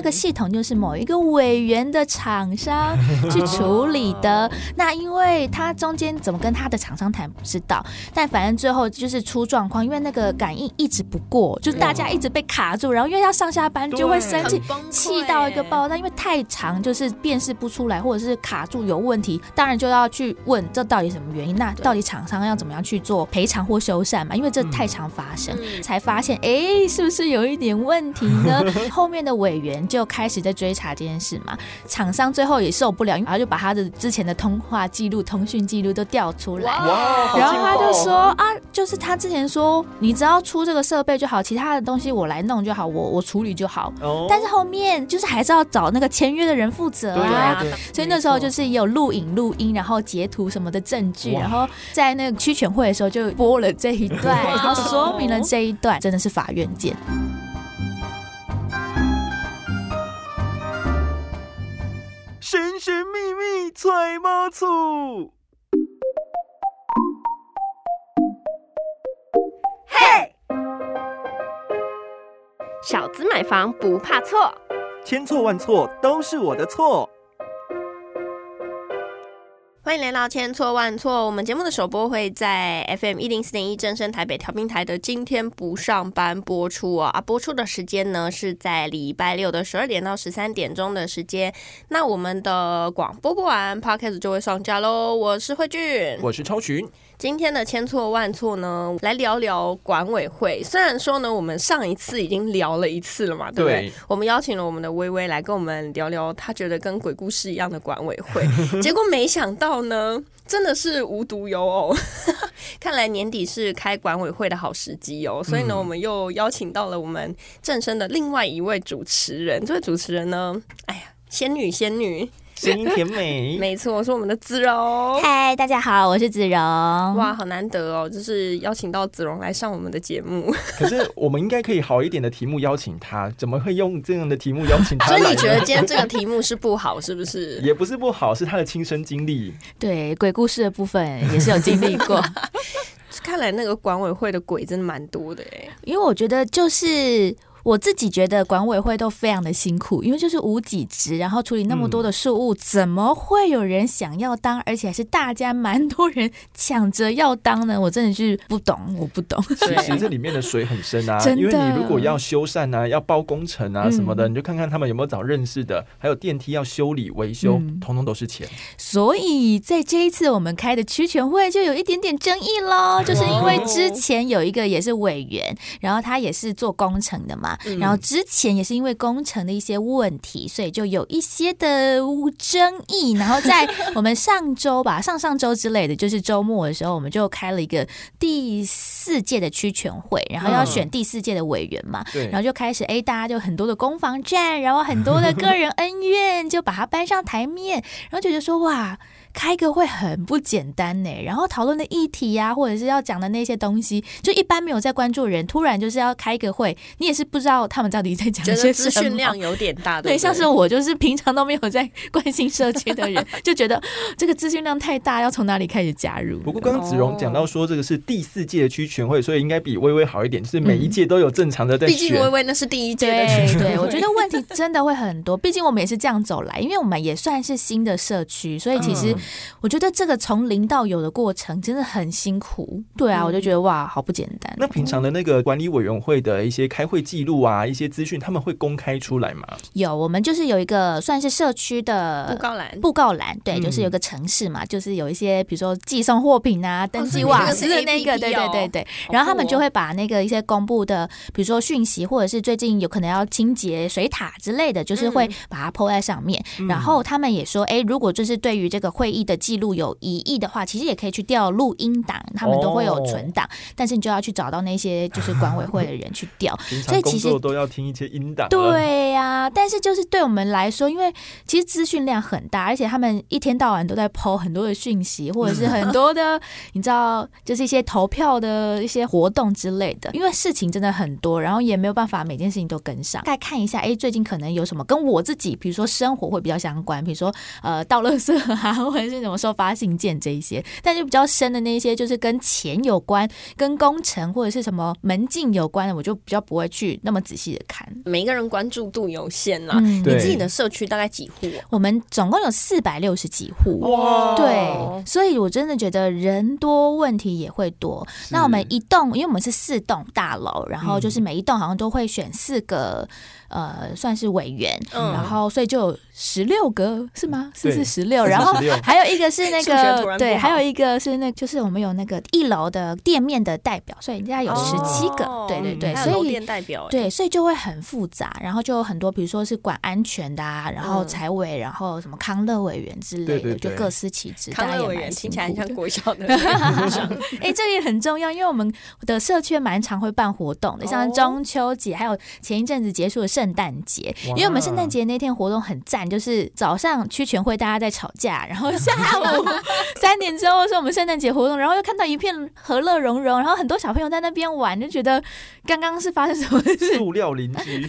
那个系统就是某一个委员的厂商去处理的。那因为他中间怎么跟他的厂商谈不知道，但反正最后就是出状况，因为那个感应一直不过，就大家一直被卡住，然后因为要上下班就会生气，气到一个爆炸，因为太长就是辨识不出来，或者是卡住有问题，当然就要去问这到底什么原因，那到底厂商要怎么样去做赔偿或修缮嘛？因为这太常发生，才发现哎，是不是有一点问题呢？后面的委员就开始在追查这件事嘛，厂商最后也受不了，然后就把他的之前的通话记录、通讯记录都调出来，哇然后他就说啊，就是他之前说，你只要出这个设备就好，其他的东西我来弄就好，我我处理就好。但是后面就是还是要找那个签约的人负责啊，所以那时候就是有录影、录音，然后截图什么的证据，然后在那个区全会的时候就播了这一段，然后说明了这一段，真的是法院见。揣猫醋，嘿，小资买房不怕错，千错万错都是我的错。欢迎来到千错万错。我们节目的首播会在 FM 一零四点一正声台北调频台的今天不上班播出啊啊！播出的时间呢是在礼拜六的十二点到十三点钟的时间。那我们的广播播完，Podcast 就会上架喽。我是慧俊，我是超群。今天的千错万错呢，来聊聊管委会。虽然说呢，我们上一次已经聊了一次了嘛，对不对？我们邀请了我们的微微来跟我们聊聊，她觉得跟鬼故事一样的管委会。结果没想到呢，真的是无独有偶，看来年底是开管委会的好时机哦。所以呢，我们又邀请到了我们正身的另外一位主持人。这位主持人呢，哎呀，仙女仙女。声音甜美，没错，是我们的子荣。嗨，大家好，我是子荣。哇，好难得哦，就是邀请到子荣来上我们的节目。可是我们应该可以好一点的题目邀请他，怎么会用这样的题目邀请他？所以你觉得今天这个题目是不好，是不是？也不是不好，是他的亲身经历。对，鬼故事的部分也是有经历过。看来那个管委会的鬼真的蛮多的哎，因为我觉得就是。我自己觉得管委会都非常的辛苦，因为就是无几职，然后处理那么多的事务，怎么会有人想要当？而且还是大家蛮多人抢着要当呢？我真的是不懂，我不懂。其实 这里面的水很深啊，因为你如果要修缮啊，要包工程啊什么的，你就看看他们有没有找认识的，还有电梯要修理维修，通通都是钱。所以在这一次我们开的区全会就有一点点争议喽，就是因为之前有一个也是委员，然后他也是做工程的嘛。然后之前也是因为工程的一些问题，所以就有一些的争议。然后在 我们上周吧，上上周之类的，就是周末的时候，我们就开了一个第四届的区全会，然后要选第四届的委员嘛。然后就开始哎，大家就很多的攻防战，然后很多的个人恩怨，就把它搬上台面，然后觉得说哇。开个会很不简单呢，然后讨论的议题呀，或者是要讲的那些东西，就一般没有在关注人，突然就是要开个会，你也是不知道他们到底在讲些资讯量有点大，对，像是我就是平常都没有在关心社区的人，就觉得这个资讯量太大，要从哪里开始加入？不过刚刚子荣讲到说这个是第四届的区全会，所以应该比微微好一点，就是每一届都有正常的在毕竟微微那是第一届的区，对，我觉得问题真的会很多，毕竟我们也是这样走来，因为我们也算是新的社区，所以其实我觉得。这个从零到有的过程真的很辛苦，对啊，我就觉得哇，好不简单。那平常的那个管理委员会的一些开会记录啊，一些资讯，他们会公开出来吗？有，我们就是有一个算是社区的布告栏，布告栏，对，就是有个城市嘛，就是有一些比如说寄送货品啊、登记瓦斯的那个，对对对对。然后他们就会把那个一些公布的，比如说讯息，或者是最近有可能要清洁水塔之类的，就是会把它铺在上面。然后他们也说，哎，如果就是对于这个会议的记录有有疑义的话，其实也可以去调录音档，他们都会有存档，但是你就要去找到那些就是管委会的人去调，所以其实都要听一些音档。对呀，但是就是对我们来说，因为其实资讯量很大，而且他们一天到晚都在抛很多的讯息，或者是很多的，你知道，就是一些投票的一些活动之类的。因为事情真的很多，然后也没有办法每件事情都跟上。再看一下，哎，最近可能有什么跟我自己，比如说生活会比较相关，比如说呃倒垃圾啊，或者是什么收发信件这一些。但就比较深的那些，就是跟钱有关、跟工程或者是什么门禁有关的，我就比较不会去那么仔细的看。每一个人关注度有限啦，你自己的社区大概几户？我们总共有四百六十几户。哇，对，所以我真的觉得人多问题也会多。那我们一栋，因为我们是四栋大楼，然后就是每一栋好像都会选四个。呃，算是委员，然后所以就十六个是吗？是是十六，然后还有一个是那个对，还有一个是那，就是我们有那个一楼的店面的代表，所以人家有十七个，对对对，所以代表对，所以就会很复杂，然后就有很多，比如说是管安全的啊，然后财委，然后什么康乐委员之类的，就各司其职。康乐委员听起来像国小的，哎，这也很重要，因为我们的社区蛮常会办活动的，像中秋节，还有前一阵子结束的圣诞节，因为我们圣诞节那天活动很赞，就是早上区全会大家在吵架，然后下午 三点之后是我们圣诞节活动，然后又看到一片和乐融融，然后很多小朋友在那边玩，就觉得刚刚是发生什么事？塑料邻居，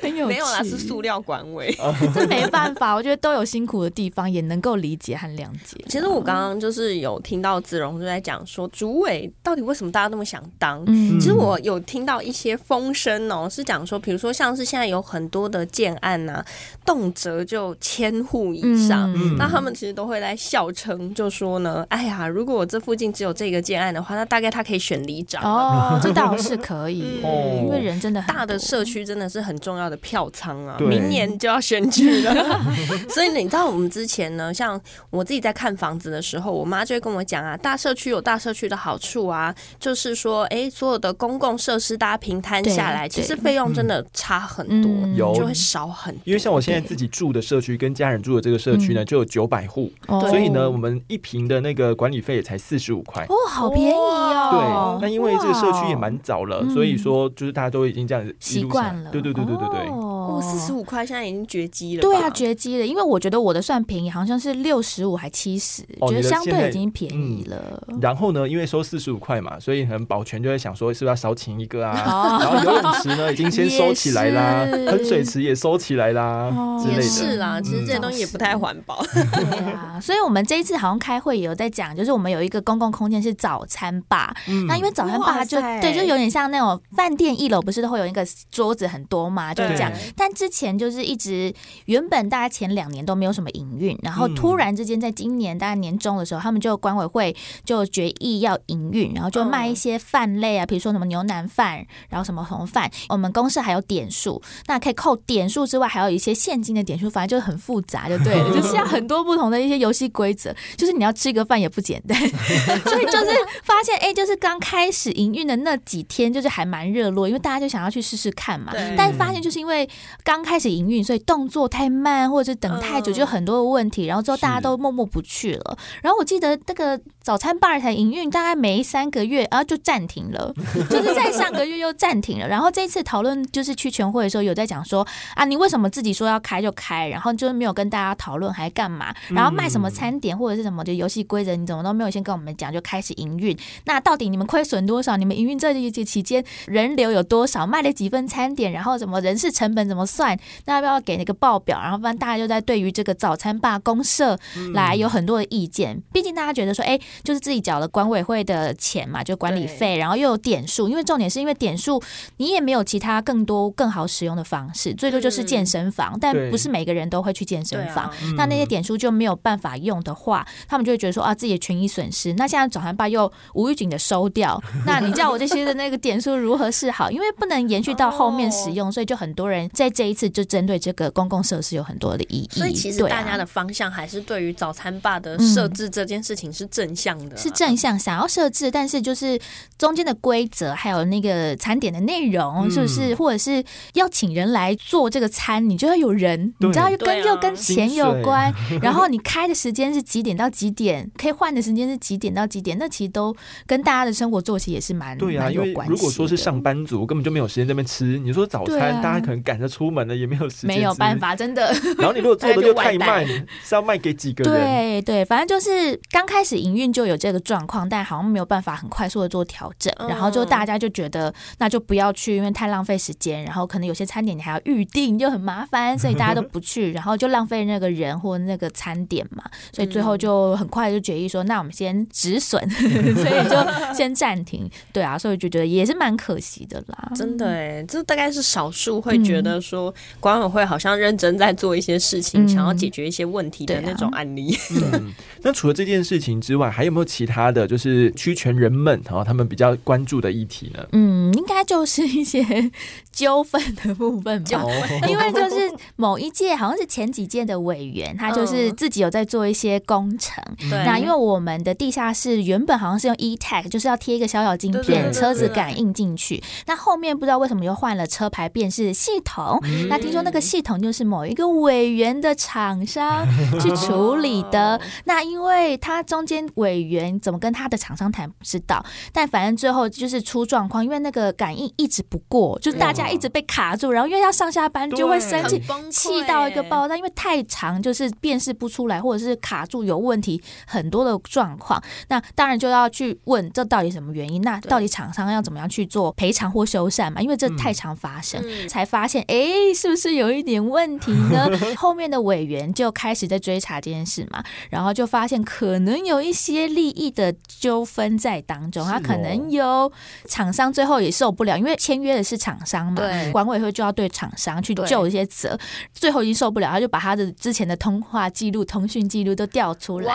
很有没有啦，是塑料管委，这没办法，我觉得都有辛苦的地方，也能够理解和谅解。其实我刚刚就是有听到子荣就在讲说，主委到底为什么大家那么想当？嗯，其实我有听到一些风声哦。是讲说，比如说像是现在有很多的建案呐，动辄就千户以上，那他们其实都会来笑称，就说呢，哎呀，如果我这附近只有这个建案的话，那大概他可以选里长哦，这倒 是可以，因为人真的大的社区真的是很重要的票仓啊，明年就要选举了，所以你知道我们之前呢，像我自己在看房子的时候，我妈就会跟我讲啊，大社区有大社区的好处啊，就是说，哎，所有的公共设施大家平摊下来，其实。费用真的差很多，有就会少很多。因为像我现在自己住的社区，跟家人住的这个社区呢，就有九百户，所以呢，我们一平的那个管理费也才四十五块，哦，好便宜哦。对，那因为这个社区也蛮早了，所以说就是大家都已经这样子习惯了。对对对对对对。哦，四十五块现在已经绝迹了。对啊，绝迹了。因为我觉得我的算便宜，好像是六十五还七十，觉得相对已经便宜了。然后呢，因为收四十五块嘛，所以可能保全就会想说，是不是要少请一个啊？然后游泳池呢？已经先 收起来啦，喷水池也收起来啦，之类的。是啦，其实这些东西也不太环保。对啊，所以我们这一次好像开会也有在讲，就是我们有一个公共空间是早餐吧。那因为早餐吧就对，就有点像那种饭店一楼不是都会有一个桌子很多嘛，就是这样。但之前就是一直原本大家前两年都没有什么营运，然后突然之间在今年大概年终的时候，他们就管委会就决议要营运，然后就卖一些饭类啊，比如说什么牛腩饭，然后什么红饭。我们公司还有点数，那可以扣点数之外，还有一些现金的点数，反正就是很复杂，就对了，就是要很多不同的一些游戏规则，就是你要吃一个饭也不简单，所以就是发现，哎，就是刚开始营运的那几天，就是还蛮热络，因为大家就想要去试试看嘛。但发现就是因为刚开始营运，所以动作太慢，或者是等太久，就很多的问题，然后之后大家都默默不去了。然后我记得那个早餐吧台营运大概没三个月，然后就暂停了，就是在上个月又暂停了。然后这一次讨论。就是去全会的时候有在讲说啊，你为什么自己说要开就开，然后就是没有跟大家讨论还干嘛？然后卖什么餐点或者是什么就游戏规则，你怎么都没有先跟我们讲就开始营运？那到底你们亏损多少？你们营运这一节期间人流有多少？卖了几份餐点？然后什么人事成本怎么算？那要不要给那个报表？然后不然大家就在对于这个早餐罢公社来有很多的意见。毕竟大家觉得说，哎，就是自己缴了管委会的钱嘛，就管理费，然后又有点数，因为重点是因为点数你也没有其他更。多更好使用的方式，最多就是健身房，但不是每个人都会去健身房。那那些点数就没有办法用的话，他们就会觉得说啊，自己的权益损失。那现在早餐吧又无预警的收掉，那你叫我这些的那个点数如何是好？因为不能延续到后面使用，所以就很多人在这一次就针对这个公共设施有很多的意义。所以其实大家的方向还是对于早餐吧的设置这件事情是正向的，是正向想要设置，但是就是中间的规则还有那个餐点的内容是不是？或者是要请人来做这个餐，你就要有人，你知道又跟又跟钱有关。然后你开的时间是几点到几点，可以换的时间是几点到几点，那其实都跟大家的生活作息也是蛮对啊，因为如果说是上班族，根本就没有时间这边吃。你说早餐，大家可能赶着出门了，也没有时间，没有办法，真的。然后你如果做的又 太慢，是要卖给几个人？对对，反正就是刚开始营运就有这个状况，但好像没有办法很快速的做调整，然后就大家就觉得那就不要去，因为太浪费时间，然后可能有些餐点你还要预定，就很麻烦，所以大家都不去，然后就浪费那个人或那个餐点嘛，所以最后就很快就决议说，那我们先止损，所以就先暂停。对啊，所以就觉得也是蛮可惜的啦。真的哎，这大概是少数会觉得说管委会好像认真在做一些事情，想要解决一些问题的那种案例。嗯，那除了这件事情之外，还有没有其他的就是区权人们然后他们比较关注的议题呢？嗯，应该就是一些纠纷的部分吧，因为就是某一届好像是前几届的委员，他就是自己有在做一些工程。那因为我们的地下室原本好像是用 e tag，就是要贴一个小小晶片，车子感应进去。那后面不知道为什么又换了车牌辨识系统。那听说那个系统就是某一个委员的厂商去处理的。那因为他中间委员怎么跟他的厂商谈不知道，但反正最后就是出状况，因为那个感应一直不过，就是大家一直被卡住，然后因为要上下班就会生气，气到一个爆炸，因为太长就是辨识不出来，或者是卡住有问题很多的状况，那当然就要去问这到底什么原因，那到底厂商要怎么样去做赔偿或修缮嘛？因为这太常发生，才发现哎，是不是有一点问题呢？后面的委员就开始在追查这件事嘛，然后就。发现可能有一些利益的纠纷在当中，他可能有厂商最后也受不了，因为签约的是厂商嘛，管委会就要对厂商去就一些责，最后已经受不了，他就把他的之前的通话记录、通讯记录都调出来，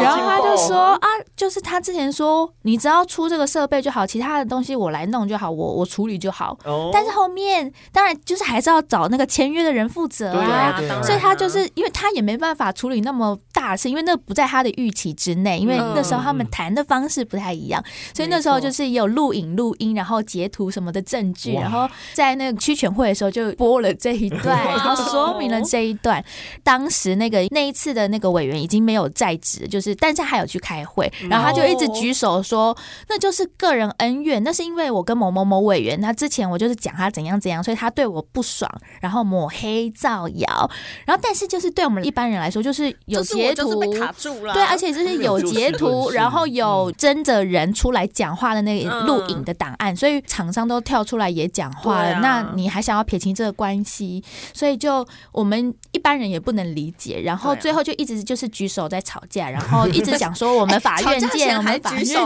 然后他就说啊，就是他之前说你只要出这个设备就好，其他的东西我来弄就好，我我处理就好。但是后面当然就是还是要找那个签约的人负责啊，所以他就是因为他也没办法处理那么大事，因为那。不在他的预期之内，因为那时候他们谈的方式不太一样，所以那时候就是有录影、录音，然后截图什么的证据，然后在那个区全会的时候就播了这一段，然后说明了这一段。当时那个那一次的那个委员已经没有在职，就是但是还有去开会，然后他就一直举手说，那就是个人恩怨，那是因为我跟某某某委员，他之前我就是讲他怎样怎样，所以他对我不爽，然后抹黑造谣，然后但是就是对我们一般人来说，就是有截图。对，而且就是有截图，然后有真的人出来讲话的那个录影的档案，所以厂商都跳出来也讲话了。那你还想要撇清这个关系？所以就我们一般人也不能理解。然后最后就一直就是举手在吵架，然后 一直讲说我们法院见，我们法院见，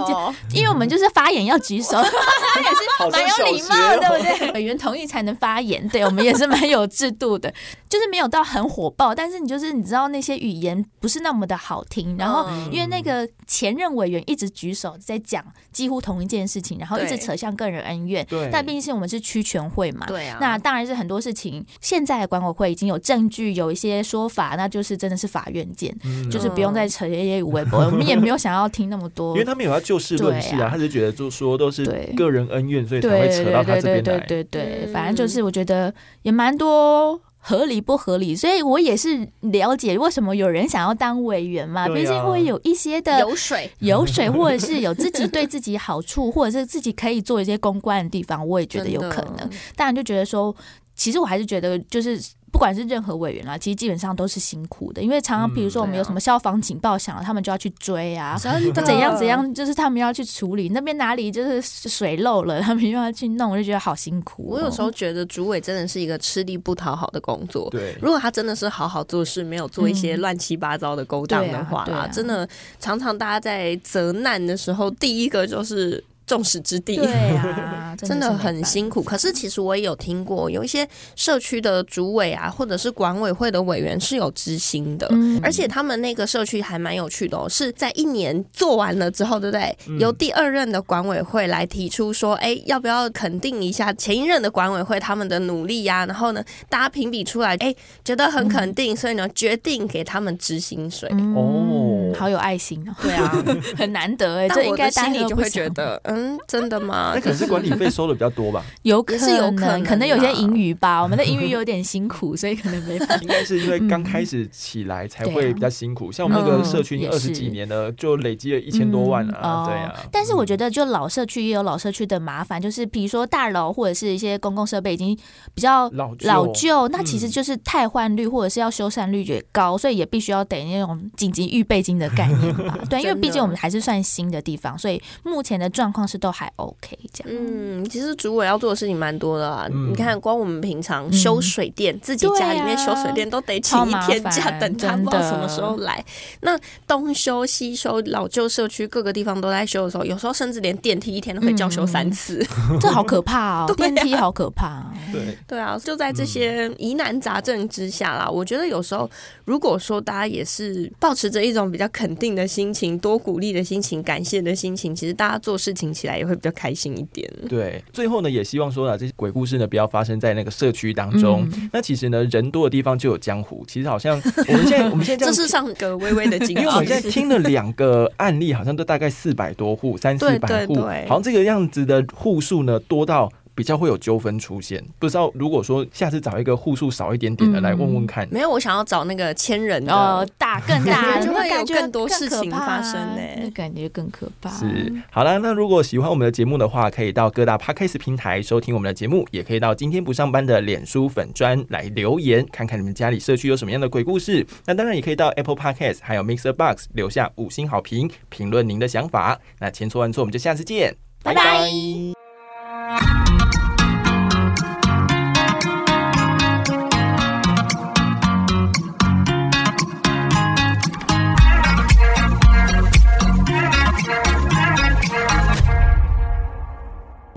因为我们就是发言要举手，也是蛮有礼貌，对不对？委员同意才能发言，对我们也是蛮有制度的，就是没有到很火爆，但是你就是你知道那些语言不是那么的好。听，然后因为那个前任委员一直举手在讲几乎同一件事情，然后一直扯向个人恩怨。对，但毕竟是我们是区全会嘛，对啊。那当然是很多事情，现在的管委会已经有证据，有一些说法，那就是真的是法院见，就是不用再扯一些微博。我们也没有想要听那么多，因为他们有要就事论事啊，他是觉得就说都是个人恩怨，所以才会扯到他这边来。对对对，反正就是我觉得也蛮多。合理不合理？所以我也是了解为什么有人想要当委员嘛，毕竟会有一些的油水，油水，或者是有自己对自己好处，或者是自己可以做一些公关的地方，我也觉得有可能。当然就觉得说，其实我还是觉得就是。不管是任何委员啦，其实基本上都是辛苦的，因为常常比如说我们有什么消防警报响了，他们就要去追啊，怎样怎样，就是他们要去处理那边哪里就是水漏了，他们又要去弄，我就觉得好辛苦。我有时候觉得主委真的是一个吃力不讨好的工作。对，如果他真的是好好做事，没有做一些乱七八糟的勾当的话啦，真的常常大家在责难的时候，第一个就是。众矢之的，对啊，真的很辛苦。可是其实我也有听过，有一些社区的主委啊，或者是管委会的委员是有知心的，而且他们那个社区还蛮有趣的哦。是在一年做完了之后，对不对？由第二任的管委会来提出说，哎，要不要肯定一下前一任的管委会他们的努力呀？然后呢，大家评比出来，哎，觉得很肯定，所以呢，决定给他们支薪水。哦，好有爱心哦。对啊，很难得哎，这应该心里就会觉得，嗯。嗯，真的吗？那可能是管理费收的比较多吧？有可是有可能，可能有些盈余吧。我们的盈余有点辛苦，所以可能没办法。应该是因为刚开始起来才会比较辛苦。像我们那个社区二十几年了，就累积了一千多万啊，对啊。但是我觉得，就老社区也有老社区的麻烦，就是比如说大楼或者是一些公共设备已经比较老老旧，那其实就是汰换率或者是要修缮率也高，所以也必须要得那种紧急预备金的概念吧。对，因为毕竟我们还是算新的地方，所以目前的状况是都还 OK 这样。嗯，其实主委要做的事情蛮多的啊。你看，光我们平常修水电，自己家里面修水电都得请一天假，等他不知道什么时候来。那东修西修，老旧社区各个地方都在修的时候，有时候甚至连电梯一天都会叫修三次，这好可怕哦！电梯好可怕。对对啊，就在这些疑难杂症之下啦，我觉得有时候如果说大家也是保持着一种比较肯定的心情，多鼓励的心情，感谢的心情，其实大家做事情起来也会比较开心一点。对，最后呢，也希望说啊，这些鬼故事呢，不要发生在那个社区当中。那其实呢，人多的地方就有江湖。其实好像我们现在 我们现在这是上个微微的经验，因为我们现在听了两个案例，好像都大概四百多户，三四百户，好像这个样子的户数呢，多到。比较会有纠纷出现，不知道如果说下次找一个户数少一点点的来问问看，没有，我想要找那个千人的大更大，就会有更多事情发生呢，那感觉更可怕。是，好了，那如果喜欢我们的节目的话，可以到各大 podcast 平台收听我们的节目，也可以到今天不上班的脸书粉砖来留言，看看你们家里社区有什么样的鬼故事。那当然也可以到 Apple Podcast 还有 Mixer Box 留下五星好评，评论您的想法。那千错万错，我们就下次见，拜拜。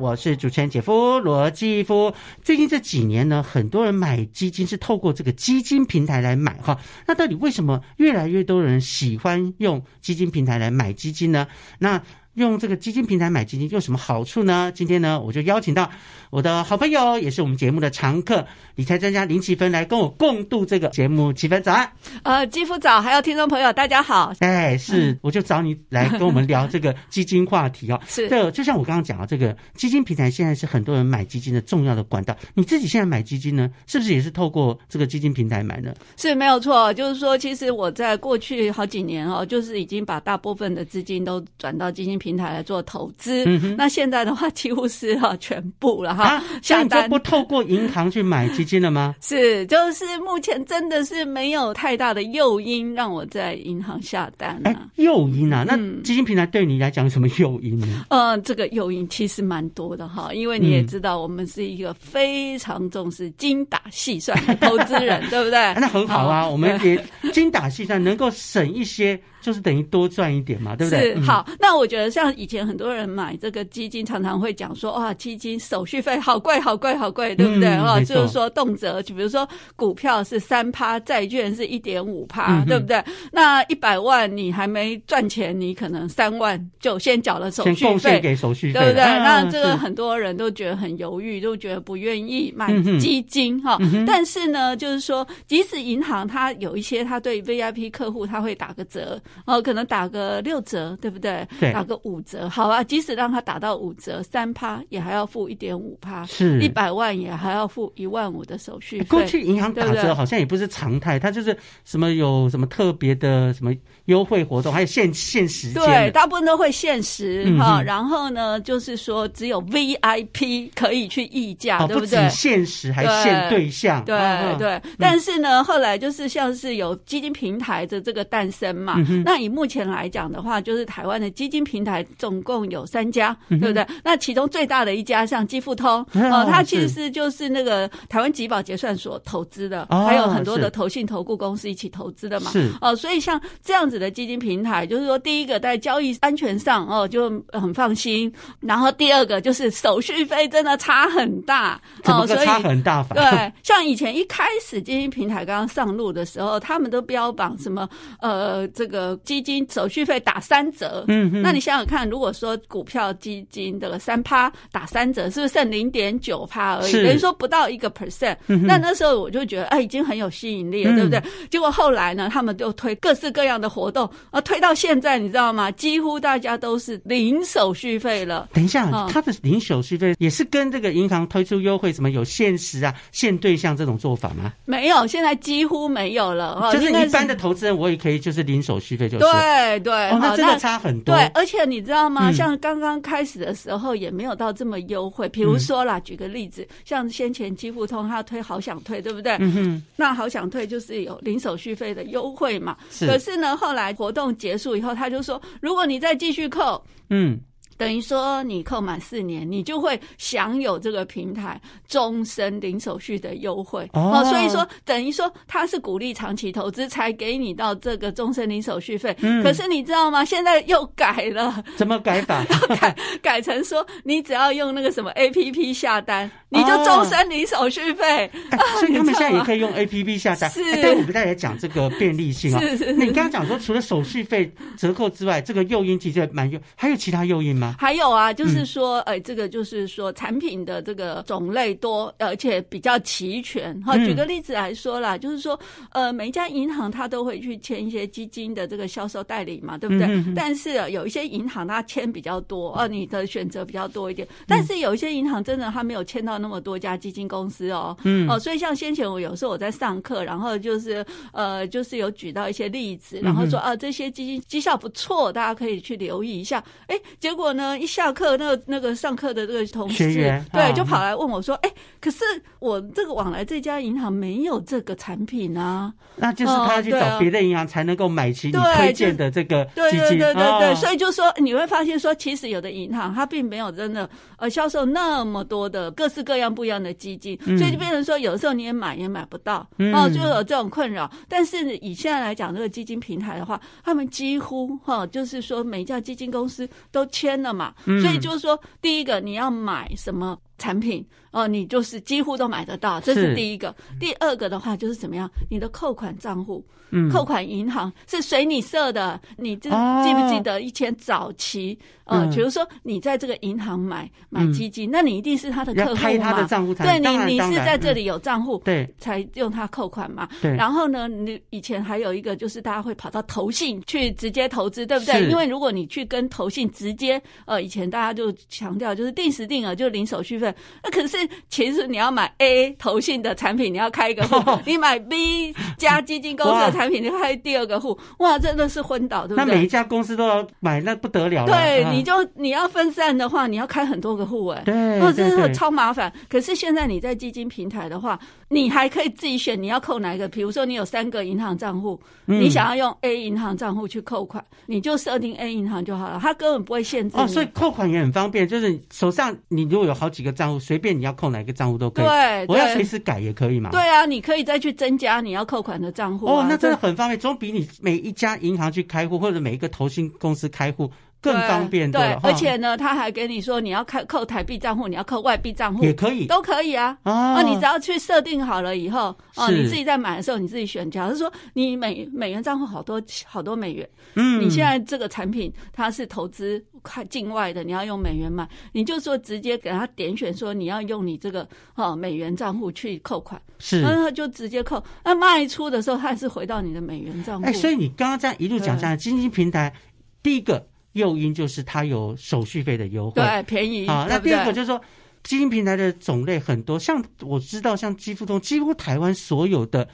我是主持人姐夫罗继夫。最近这几年呢，很多人买基金是透过这个基金平台来买哈。那到底为什么越来越多人喜欢用基金平台来买基金呢？那用这个基金平台买基金有什么好处呢？今天呢，我就邀请到我的好朋友，也是我们节目的常客，理财专家林奇芬来跟我共度这个节目。奇芬早安，呃，继夫早，还有听众朋友大家好。哎，是，我就找你来跟我们聊这个基金话题哦。是，这就像我刚刚讲的，这个基金平台现在是很多人买基金的重要的管道。你自己现在买基金呢，是不是也是透过这个基金平台买呢？是没有错，就是说，其实我在过去好几年哦，就是已经把大部分的资金都转到基金平台来做投资。那现在的话，几乎是哈全部了哈。下单不透过银行去买基金了吗？是，就是目前真的是没有太大的诱因让我在银行下单啊。诱因啊，那基金平台对你来讲什么诱因呢？嗯，这个诱因其实蛮多的哈，因为你也知道，我们是一个非常重视精打细算的投资人，对不对？那很好啊，我们也精打细算，能够省一些。就是等于多赚一点嘛，对不对？是好，那我觉得像以前很多人买这个基金，常常会讲说，哇，基金手续费好贵，好贵，好贵，对不对？哈，就是说动辄，就比如说股票是三趴，债券是一点五趴，对不对？那一百万你还没赚钱，你可能三万就先缴了手续费，给手续费，对不对？那这个很多人都觉得很犹豫，都觉得不愿意买基金哈。但是呢，就是说，即使银行它有一些，它对 VIP 客户它会打个折。哦，可能打个六折，对不对？对，打个五折，好啊。即使让他打到五折，三趴也还要付一点五趴，是一百万也还要付一万五的手续费。过去银行打折好像也不是常态，它就是什么有什么特别的什么优惠活动，还有限限时间。对，大部分都会限时哈。然后呢，就是说只有 VIP 可以去议价，对不对？限时还限对象。对对。但是呢，后来就是像是有基金平台的这个诞生嘛，那以目前来讲的话，就是台湾的基金平台总共有三家，对不对？那其中最大的一家像基富通哦，它其实就是那个台湾集保结算所投资的，还有很多的投信投顾公司一起投资的嘛。是哦，所以像这样子的基金平台，就是说第一个在交易安全上哦就很放心，然后第二个就是手续费真的差很大哦，所以差很大。对，像以前一开始基金平台刚刚上路的时候，他们都标榜什么呃这个。基金手续费打三折，嗯，那你想想想看，如果说股票基金这个三趴打三折，是不是剩零点九趴而已？等于说不到一个 percent。那那时候我就觉得，哎，已经很有吸引力了，对不对？结果后来呢，他们就推各式各样的活动，啊，推到现在，你知道吗？几乎大家都是零手续费了。等一下，他的零手续费也是跟这个银行推出优惠，什么有限时啊、限对象这种做法吗？没有，现在几乎没有了。就是一般的投资人，我也可以就是零手续费，就是对对，那真的差很多。对，而且你知道吗？像刚刚开始的时候，也没有到这么优惠。比如说啦，举个例子，像先前积付通，他推好想退，对不对？嗯哼。那好想退就是有零手续费的优惠嘛。是。可是呢，后来活动结束以后，他就说，如果你再继续扣，嗯。等于说，你扣满四年，你就会享有这个平台终身零手续的优惠哦。所以说，等于说，它是鼓励长期投资才给你到这个终身零手续费。嗯。可是你知道吗？现在又改了。怎么改法？改改成说，你只要用那个什么 A P P 下单，你就终身零手续费。所以他们现在也可以用 A P P 下单。是。但我们再来讲这个便利性啊。是是是。你刚刚讲说，除了手续费折扣之外，这个诱因其实蛮诱，还有其他诱因吗？还有啊，就是说，呃，这个就是说，产品的这个种类多，而且比较齐全。哈，举个例子来说啦，就是说，呃，每一家银行它都会去签一些基金的这个销售代理嘛，对不对？但是有一些银行它签比较多，呃，你的选择比较多一点。但是有一些银行真的它没有签到那么多家基金公司哦，嗯，哦，所以像先前我有时候我在上课，然后就是呃，就是有举到一些例子，然后说啊，这些基金绩效不错，大家可以去留意一下。哎，结果呢？一下课，那个那个上课的这个同事，对，就跑来问我说：“哎，可是我这个往来这家银行没有这个产品啊？那就是他去找别的银行才能够买齐你推荐的这个基金。对对对对，所以就说你会发现说，其实有的银行它并没有真的呃销售那么多的各式各样不一样的基金，所以就变成说，有时候你也买也买不到，哦，就有这种困扰。但是以现在来讲，这个基金平台的话，他们几乎哈，就是说每一家基金公司都签了嘛。所以就是说，第一个你要买什么产品哦，你就是几乎都买得到，这是第一个。第二个的话就是怎么样，你的扣款账户。扣款银行是随你设的，你这记不记得以前早期？呃，比如说你在这个银行买买基金，那你一定是他的客户嘛？对，你你是在这里有账户，对，才用它扣款嘛。对。然后呢，你以前还有一个就是大家会跑到投信去直接投资，对不对？因为如果你去跟投信直接，呃，以前大家就强调就是定时定额就零手续费。那可是其实你要买 A 投信的产品，你要开一个户；你买 B 加基金公司的产品，你开第二个户。哇，真的是昏倒，对不对？那每一家公司都要买，那不得了。对。你就你要分散的话，你要开很多个户哎，对哦，真的超麻烦。可是现在你在基金平台的话，你还可以自己选你要扣哪一个。比如说你有三个银行账户，你想要用 A 银行账户去扣款，你就设定 A 银行就好了，它根本不会限制。哦，所以扣款也很方便，就是手上你如果有好几个账户，随便你要扣哪个账户都可以。对，我要随时改也可以嘛。对啊，你可以再去增加你要扣款的账户。哦，那真的很方便，总比你每一家银行去开户或者每一个投信公司开户。更方便对，而且呢，他还给你说你要开扣台币账户，你要扣外币账户也可以，都可以啊。啊，你只要去设定好了以后，哦，你自己在买的时候你自己选。假如说你美美元账户好多好多美元，嗯，你现在这个产品它是投资快境外的，你要用美元买，你就说直接给他点选说你要用你这个哦美元账户去扣款，是，那他就直接扣。那卖出的时候，还是回到你的美元账户。哎，所以你刚刚这样一路讲下来，基金平台第一个。诱因就是它有手续费的优惠，对，便宜啊。那第二个就是说，基金平台的种类很多，像我知道，像基富通，几乎台湾所有的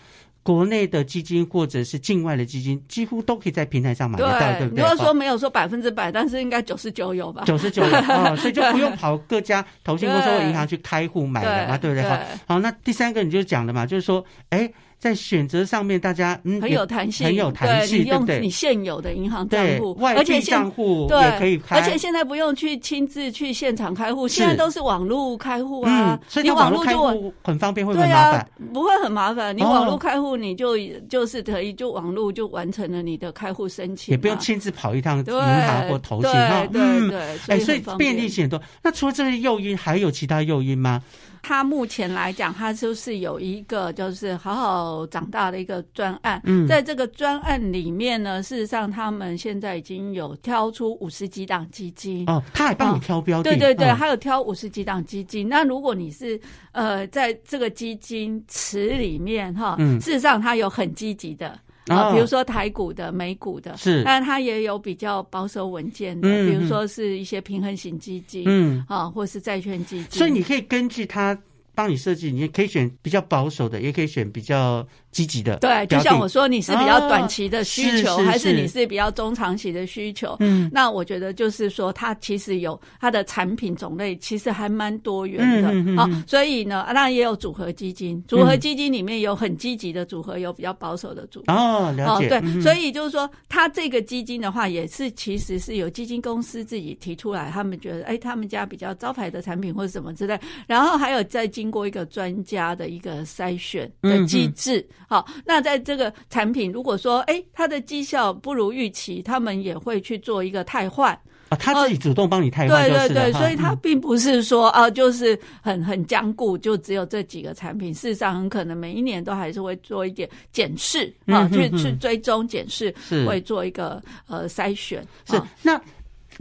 国内的基金或者是境外的基金，几乎都可以在平台上买得到，对不对？如果说没有说百分之百，但是应该九十九有吧？九十九有啊，所以就不用跑各家投信公司或银行去开户买了嘛，对不对？好，好，那第三个你就讲了嘛，就是说，哎。在选择上面，大家嗯很有弹性，很有弹性，对不对？你现有的银行账户，外币账户也可以开，而且现在不用去亲自去现场开户，现在都是网络开户啊。所以你网络开户很方便，会不会麻烦？不会很麻烦，你网络开户你就就是可以就网络就完成了你的开户申请，也不用亲自跑一趟银行或投信哈。对对，哎，所以便利性很多。那除了这些诱因，还有其他诱因吗？他目前来讲，他就是有一个就是好好长大的一个专案。嗯在这个专案里面呢，事实上他们现在已经有挑出五十几档基金。哦，他还帮你挑标的，对对对，哦还有挑五十几档基金。那如果你是呃在这个基金池里面哈，嗯事实上他有很积极的。哦。啊，比如说台股的、美股的，是。但它也有比较保守稳健的，嗯比如说是一些平衡型基金，嗯，啊，或是债券基金。所以你可以根据它帮你设计，你也可以选比较保守的，也可以选比较积极的对，就像我说，你是比较短期的需求，哦是是还是是你是比较中长期的需求？嗯。那我觉得就是说，它其实有它的产品种类，其实还蛮多元的。嗯嗯所以呢，那也有组合基金，组合基金里面有很积极的组合，有比较保守的组合。哦，了解，对，嗯。所以就是说，它这个基金的话，也是其实是有基金公司自己提出来，他们觉得，哎，他们家比较招牌的产品或者什么之类，然后还有再经过一个专家的一个筛选的机制。好，那在这个产品，如果说，哎，它的绩效不如预期，他们也会去做一个汰换。啊，他自己主动帮你汰换对对对，所以它嗯并不是说啊，就是很很僵固，就只有这几个产品。事实上，很可能每一年都还是会做一点检视啊，去去追踪检视，是会做一个呃筛选。是啊那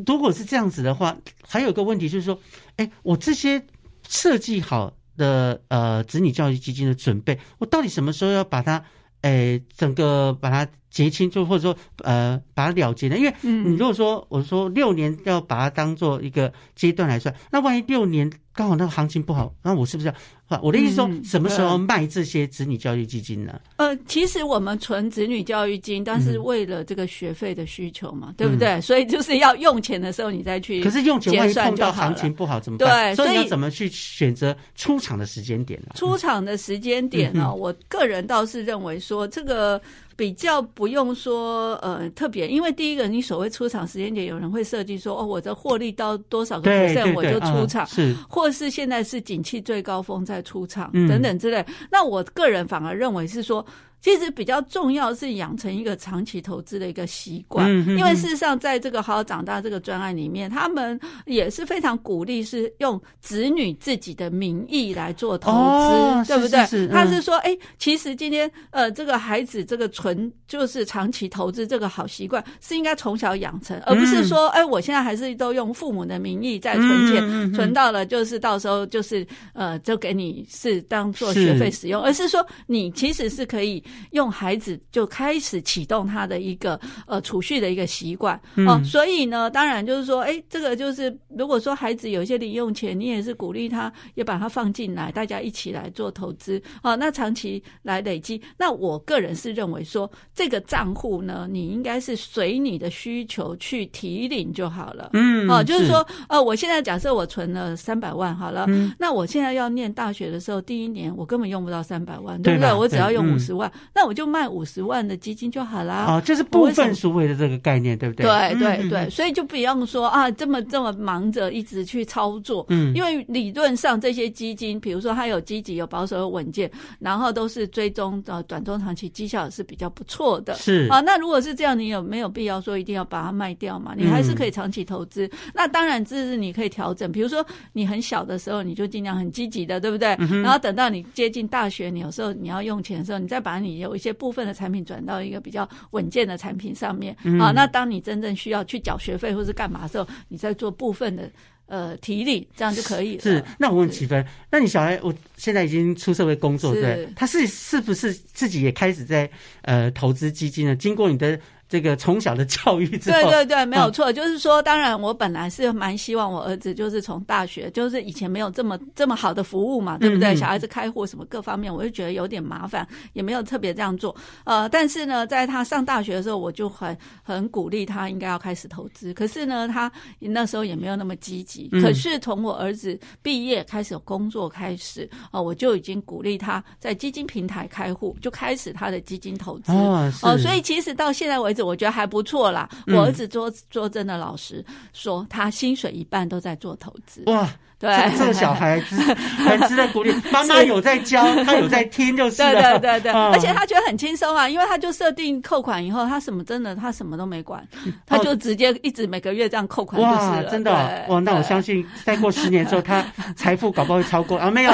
如果是这样子的话，还有个问题就是说，哎，我这些设计好的呃子女教育基金的准备，我到底什么时候要把它，哎，整个把它结清，就或者说呃把它了结呢？因为你嗯如果说我说六年要把它当做一个阶段来算，那万一六年刚好那个行情不好，那我是不是要？啊我的意思说，嗯什么时候卖这些子女教育基金呢？呃，其实我们存子女教育金，但是嗯为了这个学费的需求嘛，对不对？所以就是要用钱的时候，你再去。可是用钱万一碰到行情不好怎么办？所以对所以你要怎么去选择出场的时间点呢？出场的时间点呢、嗯我个人倒是认为说这个比较不用说呃特别，因为第一个你所谓出场时间点，有人会设计说哦，我的获利到多少个 percent 我就出啊场，是或是现在是景气最高峰再出场、嗯等等之类。那我个人反而认为是说。其实比较重要是养成一个长期投资的一个习惯，因为事实上在这个好好长大这个专案里面，他们也是非常鼓励是用子女自己的名义来做投资，哦对不对？是是是嗯。他是说，哎，其实今天呃，这个孩子这个存就是长期投资这个好习惯是应该从小养成，而不是说，哎，我现在还是都用父母的名义在存钱，存到了就是到时候就是呃，就给你是当做学费使用，而是说你其实是可以用孩子就开始启动他的一个呃储蓄的一个习惯。哦、嗯所以呢，当然就是说，哎，这个就是如果说孩子有一些零用钱，你也是鼓励他也把它放进来，大家一起来做投资。啊、那长期来累积，那我个人是认为说，这个账户呢，你应该是随你的需求去提领就好了。嗯哦，就是说，呃，我现在假设我存了三百万好了，嗯。那我现在要念大学的时候，第一年我根本用不到三百万，对不对？我只要用五十万，那我就卖五十万的基金就好啦。啊，就是部分赎回的这个概念，对不对？对对嗯对，，所以就不用说啊，这么这么忙着一直去操作，嗯，因为理论上这些基金，比如说它有积极、有保守、有稳健，然后都是追踪的短中长期绩效也是比较不错的。是啊，那如果是这样，你有没有必要说一定要把它卖掉嘛？你还是可以长期投资。那当然，这是你可以调整。比如说你很小的时候，你就尽量很积极的，对不对？然后等到你接近大学，你有时候你要用钱的时候，你再把你有一些部分的产品转到一个比较稳健的产品上面。啊，那当你真正需要去缴学费或是干嘛的时候，你再做部分的呃提力，这样就可以了。是。那我问是齐芬，那你小孩我现在已经出社会工作，对，他是是不是自己也开始在呃投资基金呢？经过你的这个从小的教育之后，对对对，没有错。就是说，当然我本来是蛮希望我儿子就是从大学，就是以前没有这么这么好的服务嘛，对不对？嗯嗯小孩子开户什么各方面，我就觉得有点麻烦，也没有特别这样做。呃，但是呢，在他上大学的时候，我就很很鼓励他应该要开始投资。可是呢，他那时候也没有那么积极。嗯可是从我儿子毕业开始有工作开始，哦、我就已经鼓励他在基金平台开户，就开始他的基金投资。哦，所以其实到现在为止。子，我觉得还不错啦。我儿子做做真的，老实说，他薪水一半都在做投资。哇！对，这个小孩子很值得鼓励。妈妈有在教，他有在听，就是对对对对。而且他觉得很轻松啊，因为他就设定扣款以后，他什么真的他什么都没管，他就直接一直每个月这样扣款就是了。真的哇！那我相信再过十年之后，他 财富搞不好会超过啊，没有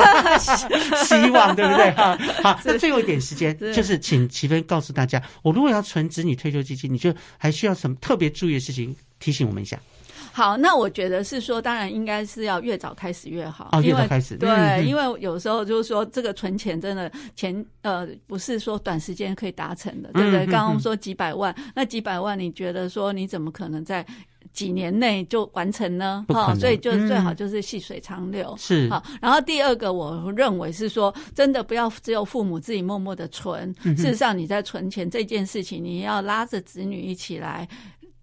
希望，对不对？哈，好，那最后一点时间，就是请齐芬告诉大家，我如果要存子女退休基金，你就还需要什么特别注意的事情？提醒我们一下。好，那我觉得是说，当然应该是要越早开始越好。哦，越早开始。对，因为有时候就是说，这个存钱真的钱呃，不是说短时间可以达成的，对不对？刚刚说几百万，那几百万，你觉得说你怎么可能在几年内就完成呢？哈，所以就最好就是细水长流。是。好，然后第二个，我认为是说，真的不要只有父母自己默默的存，事实上你在存钱这件事情，你要拉着子女一起来。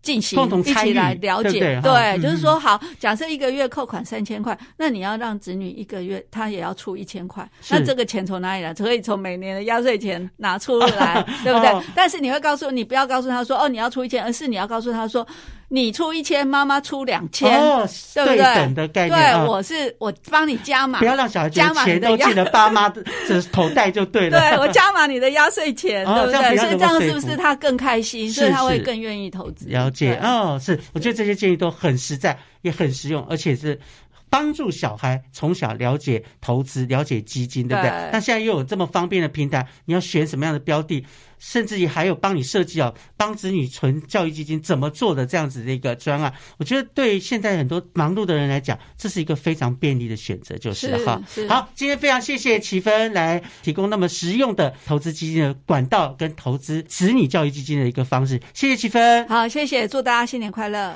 进行一起来了解，对，就是说，好，假设一个月扣款三千块，那你要让子女一个月他也要出一千块，那这个钱从哪里来？可以从每年的压岁钱拿出来，对不对？但是你会告诉你不要告诉他说，哦，你要出一千，而是你要告诉他说。你出一千，妈妈出两千，对不对？对，我是我帮你加码，不要让小孩加码钱都进了爸妈的这口袋就对了。对我加码你的压岁钱，对不对？所以这样是不是他更开心？所以他会更愿意投资。了解哦，是，我觉得这些建议都很实在，也很实用，而且是。帮助小孩从小了解投资、了解基金，对不对？那现在又有这么方便的平台，你要选什么样的标的，甚至于还有帮你设计哦，帮子女存教育基金怎么做的这样子的一个专案，我觉得对现在很多忙碌的人来讲，这是一个非常便利的选择，就是哈。好，今天非常谢谢齐芬来提供那么实用的投资基金的管道跟投资子女教育基金的一个方式，谢谢齐芬。好，谢谢，祝大家新年快乐。